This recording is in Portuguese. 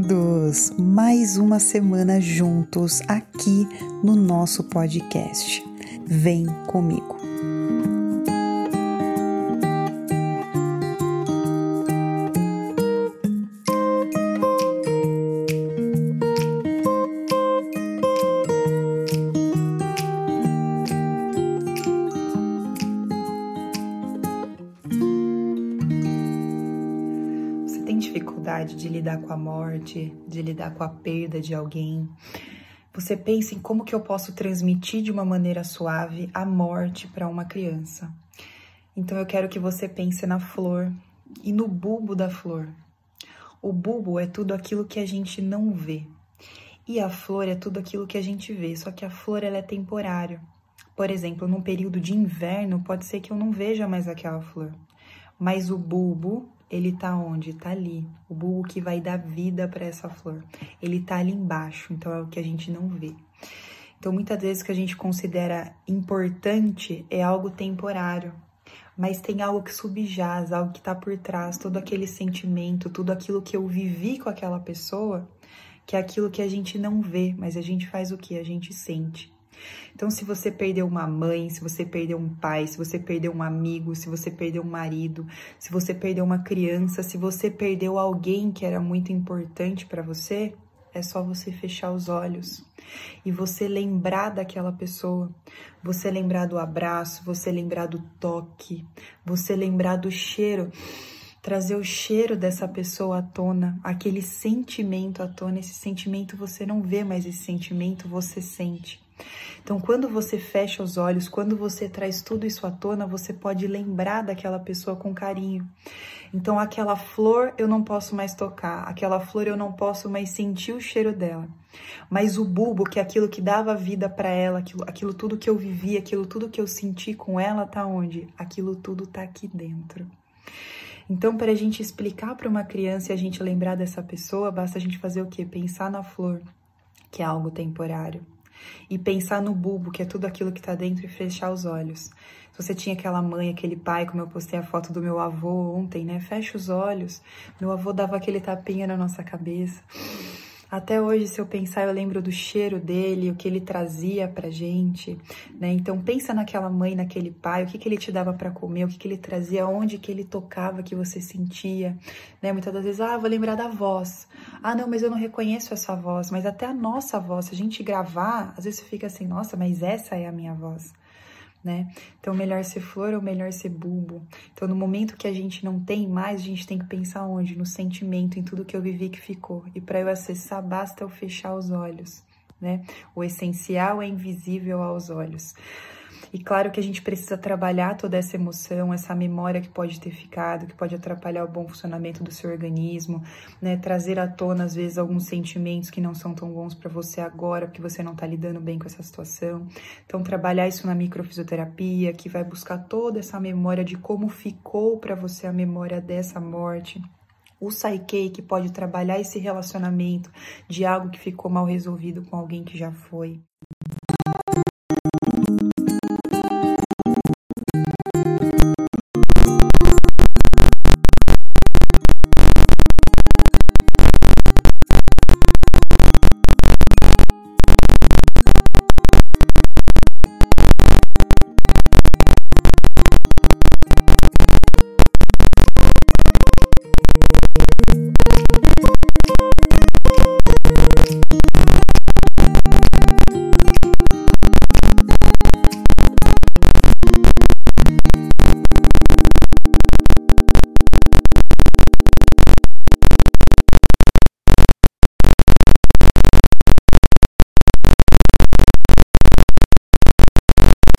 bem-vindos! Mais uma semana juntos aqui no nosso podcast. Vem comigo! Dificuldade de lidar com a morte, de lidar com a perda de alguém, você pensa em como que eu posso transmitir de uma maneira suave a morte para uma criança. Então eu quero que você pense na flor e no bulbo da flor. O bulbo é tudo aquilo que a gente não vê. E a flor é tudo aquilo que a gente vê, só que a flor ela é temporária. Por exemplo, num período de inverno, pode ser que eu não veja mais aquela flor. Mas o bulbo ele tá onde? Tá ali. O bulbo que vai dar vida para essa flor. Ele tá ali embaixo, então é o que a gente não vê. Então, muitas vezes que a gente considera importante é algo temporário, mas tem algo que subjaz, algo que tá por trás, todo aquele sentimento, tudo aquilo que eu vivi com aquela pessoa, que é aquilo que a gente não vê, mas a gente faz o que? A gente sente. Então, se você perdeu uma mãe, se você perdeu um pai, se você perdeu um amigo, se você perdeu um marido, se você perdeu uma criança, se você perdeu alguém que era muito importante para você, é só você fechar os olhos e você lembrar daquela pessoa, você lembrar do abraço, você lembrar do toque, você lembrar do cheiro, trazer o cheiro dessa pessoa à tona, aquele sentimento à tona. Esse sentimento você não vê, mas esse sentimento você sente. Então, quando você fecha os olhos, quando você traz tudo isso à tona, você pode lembrar daquela pessoa com carinho. Então, aquela flor eu não posso mais tocar, aquela flor eu não posso mais sentir o cheiro dela. Mas o bulbo, que é aquilo que dava vida para ela, aquilo, aquilo tudo que eu vivi, aquilo tudo que eu senti com ela, tá onde? Aquilo tudo tá aqui dentro. Então, para a gente explicar para uma criança e a gente lembrar dessa pessoa, basta a gente fazer o quê? Pensar na flor, que é algo temporário e pensar no bulbo, que é tudo aquilo que está dentro, e fechar os olhos. Se você tinha aquela mãe, aquele pai, como eu postei a foto do meu avô ontem, né? Fecha os olhos. Meu avô dava aquele tapinha na nossa cabeça. Até hoje, se eu pensar, eu lembro do cheiro dele, o que ele trazia pra gente, né? Então pensa naquela mãe, naquele pai, o que, que ele te dava para comer, o que, que ele trazia, onde que ele tocava, que você sentia, né? Muitas das vezes, ah, vou lembrar da voz. Ah, não, mas eu não reconheço essa voz. Mas até a nossa voz, se a gente gravar, às vezes fica assim, nossa, mas essa é a minha voz né? Então, melhor ser flor ou melhor ser bulbo? Então, no momento que a gente não tem mais, a gente tem que pensar onde? No sentimento, em tudo que eu vivi que ficou. E para eu acessar, basta eu fechar os olhos, né? O essencial é invisível aos olhos. E claro que a gente precisa trabalhar toda essa emoção, essa memória que pode ter ficado, que pode atrapalhar o bom funcionamento do seu organismo, né? Trazer à tona, às vezes, alguns sentimentos que não são tão bons para você agora, porque você não está lidando bem com essa situação. Então, trabalhar isso na microfisioterapia, que vai buscar toda essa memória de como ficou para você a memória dessa morte o Saikei que pode trabalhar esse relacionamento de algo que ficou mal resolvido com alguém que já foi.